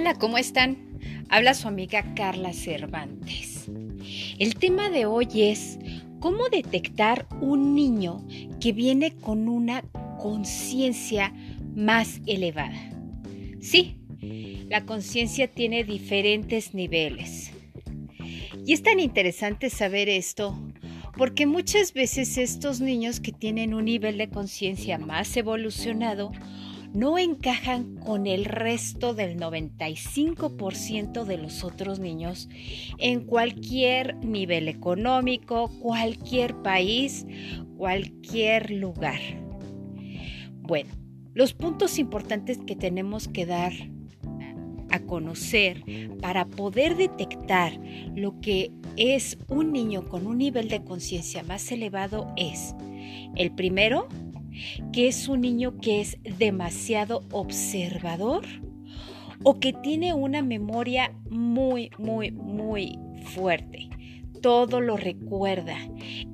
Hola, ¿cómo están? Habla su amiga Carla Cervantes. El tema de hoy es cómo detectar un niño que viene con una conciencia más elevada. Sí, la conciencia tiene diferentes niveles. Y es tan interesante saber esto porque muchas veces estos niños que tienen un nivel de conciencia más evolucionado no encajan con el resto del 95% de los otros niños en cualquier nivel económico, cualquier país, cualquier lugar. Bueno, los puntos importantes que tenemos que dar a conocer para poder detectar lo que es un niño con un nivel de conciencia más elevado es, el primero, que es un niño que es demasiado observador o que tiene una memoria muy, muy, muy fuerte. Todo lo recuerda.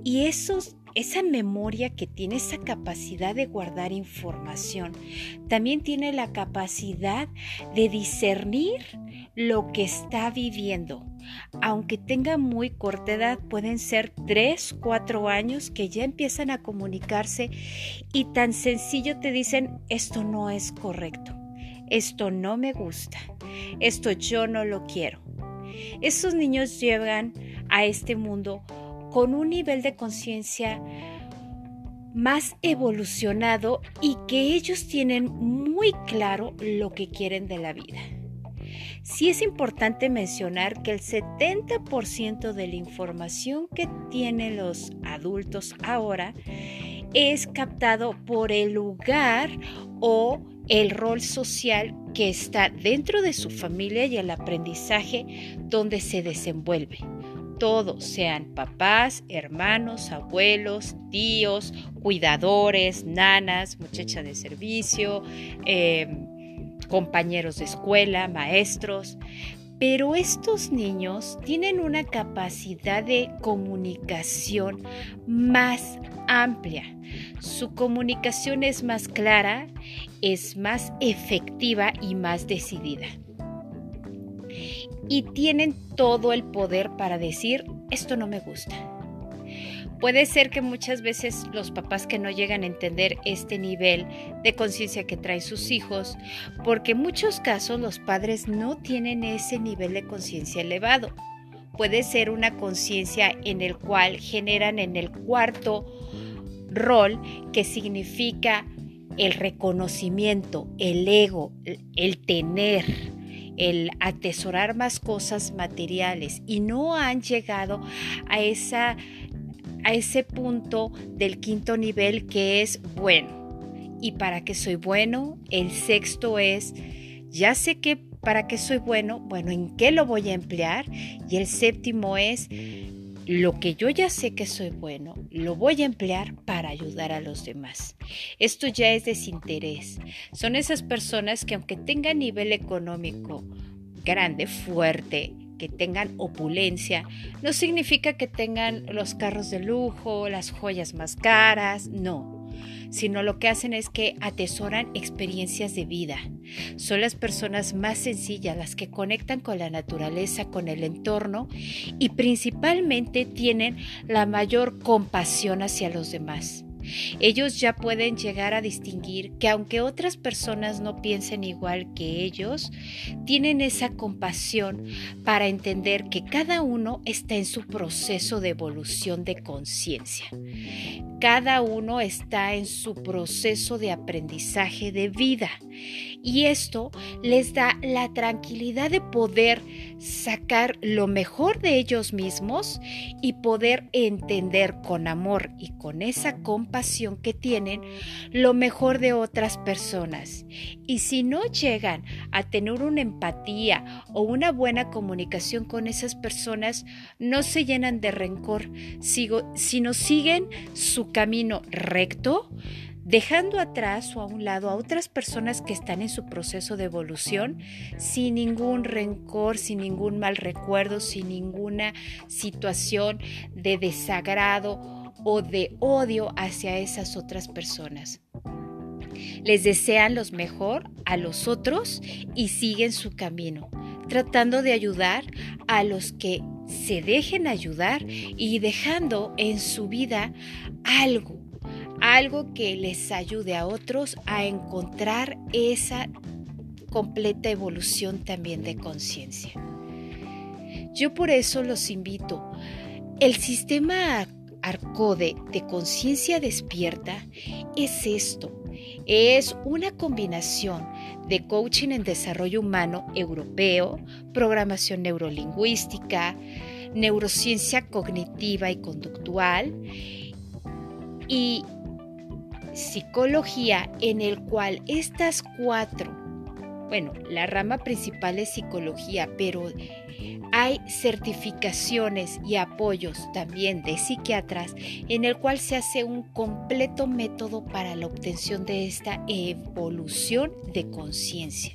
Y esos, esa memoria que tiene esa capacidad de guardar información, también tiene la capacidad de discernir lo que está viviendo. Aunque tenga muy corta edad, pueden ser 3, 4 años que ya empiezan a comunicarse y tan sencillo te dicen, esto no es correcto, esto no me gusta, esto yo no lo quiero. Esos niños llegan a este mundo con un nivel de conciencia más evolucionado y que ellos tienen muy claro lo que quieren de la vida. Sí es importante mencionar que el 70% de la información que tienen los adultos ahora es captado por el lugar o el rol social que está dentro de su familia y el aprendizaje donde se desenvuelve. Todos, sean papás, hermanos, abuelos, tíos, cuidadores, nanas, muchacha de servicio, eh, compañeros de escuela, maestros, pero estos niños tienen una capacidad de comunicación más amplia. Su comunicación es más clara, es más efectiva y más decidida. Y tienen todo el poder para decir, esto no me gusta Puede ser que muchas veces los papás que no llegan a entender este nivel de conciencia que traen sus hijos, porque en muchos casos los padres no tienen ese nivel de conciencia elevado. Puede ser una conciencia en el cual generan en el cuarto rol que significa el reconocimiento, el ego, el tener, el atesorar más cosas materiales y no han llegado a esa a ese punto del quinto nivel que es bueno. ¿Y para qué soy bueno? El sexto es, ya sé que para qué soy bueno, bueno, ¿en qué lo voy a emplear? Y el séptimo es, lo que yo ya sé que soy bueno, lo voy a emplear para ayudar a los demás. Esto ya es desinterés. Son esas personas que aunque tengan nivel económico grande, fuerte, tengan opulencia, no significa que tengan los carros de lujo, las joyas más caras, no, sino lo que hacen es que atesoran experiencias de vida. Son las personas más sencillas las que conectan con la naturaleza, con el entorno y principalmente tienen la mayor compasión hacia los demás. Ellos ya pueden llegar a distinguir que aunque otras personas no piensen igual que ellos, tienen esa compasión para entender que cada uno está en su proceso de evolución de conciencia. Cada uno está en su proceso de aprendizaje de vida y esto les da la tranquilidad de poder sacar lo mejor de ellos mismos y poder entender con amor y con esa compasión que tienen lo mejor de otras personas. Y si no llegan a tener una empatía o una buena comunicación con esas personas, no se llenan de rencor, sino siguen su camino recto dejando atrás o a un lado a otras personas que están en su proceso de evolución sin ningún rencor, sin ningún mal recuerdo, sin ninguna situación de desagrado o de odio hacia esas otras personas. Les desean los mejor a los otros y siguen su camino, tratando de ayudar a los que se dejen ayudar y dejando en su vida algo, algo que les ayude a otros a encontrar esa completa evolución también de conciencia. Yo por eso los invito. El sistema Arcode de conciencia despierta es esto. Es una combinación de coaching en desarrollo humano europeo, programación neurolingüística, neurociencia cognitiva y conductual y psicología en el cual estas cuatro bueno, la rama principal es psicología, pero hay certificaciones y apoyos también de psiquiatras en el cual se hace un completo método para la obtención de esta evolución de conciencia.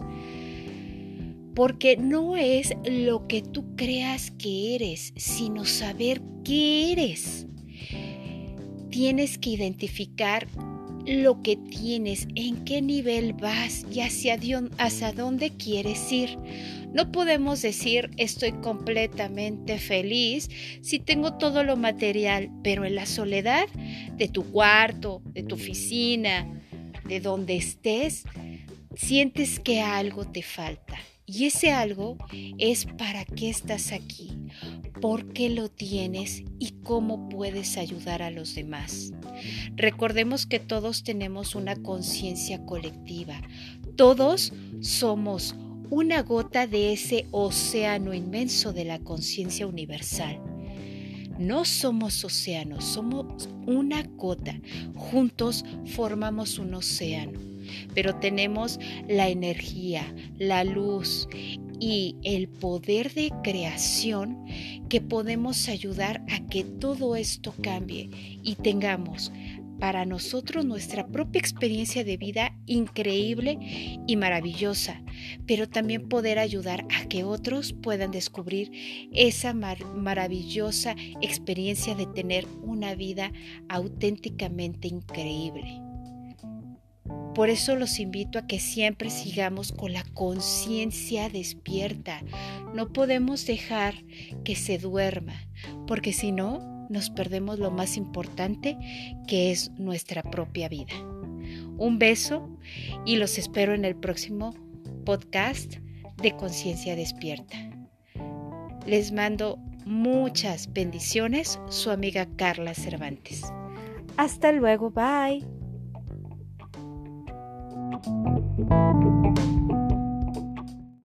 Porque no es lo que tú creas que eres, sino saber qué eres. Tienes que identificar lo que tienes, en qué nivel vas y hacia, hacia dónde quieres ir. No podemos decir estoy completamente feliz si tengo todo lo material, pero en la soledad de tu cuarto, de tu oficina, de donde estés, sientes que algo te falta. Y ese algo es para qué estás aquí, por qué lo tienes y cómo puedes ayudar a los demás. Recordemos que todos tenemos una conciencia colectiva. Todos somos una gota de ese océano inmenso de la conciencia universal. No somos océanos, somos una gota. Juntos formamos un océano pero tenemos la energía, la luz y el poder de creación que podemos ayudar a que todo esto cambie y tengamos para nosotros nuestra propia experiencia de vida increíble y maravillosa, pero también poder ayudar a que otros puedan descubrir esa maravillosa experiencia de tener una vida auténticamente increíble. Por eso los invito a que siempre sigamos con la conciencia despierta. No podemos dejar que se duerma, porque si no, nos perdemos lo más importante que es nuestra propia vida. Un beso y los espero en el próximo podcast de Conciencia Despierta. Les mando muchas bendiciones, su amiga Carla Cervantes. Hasta luego, bye. Thank you.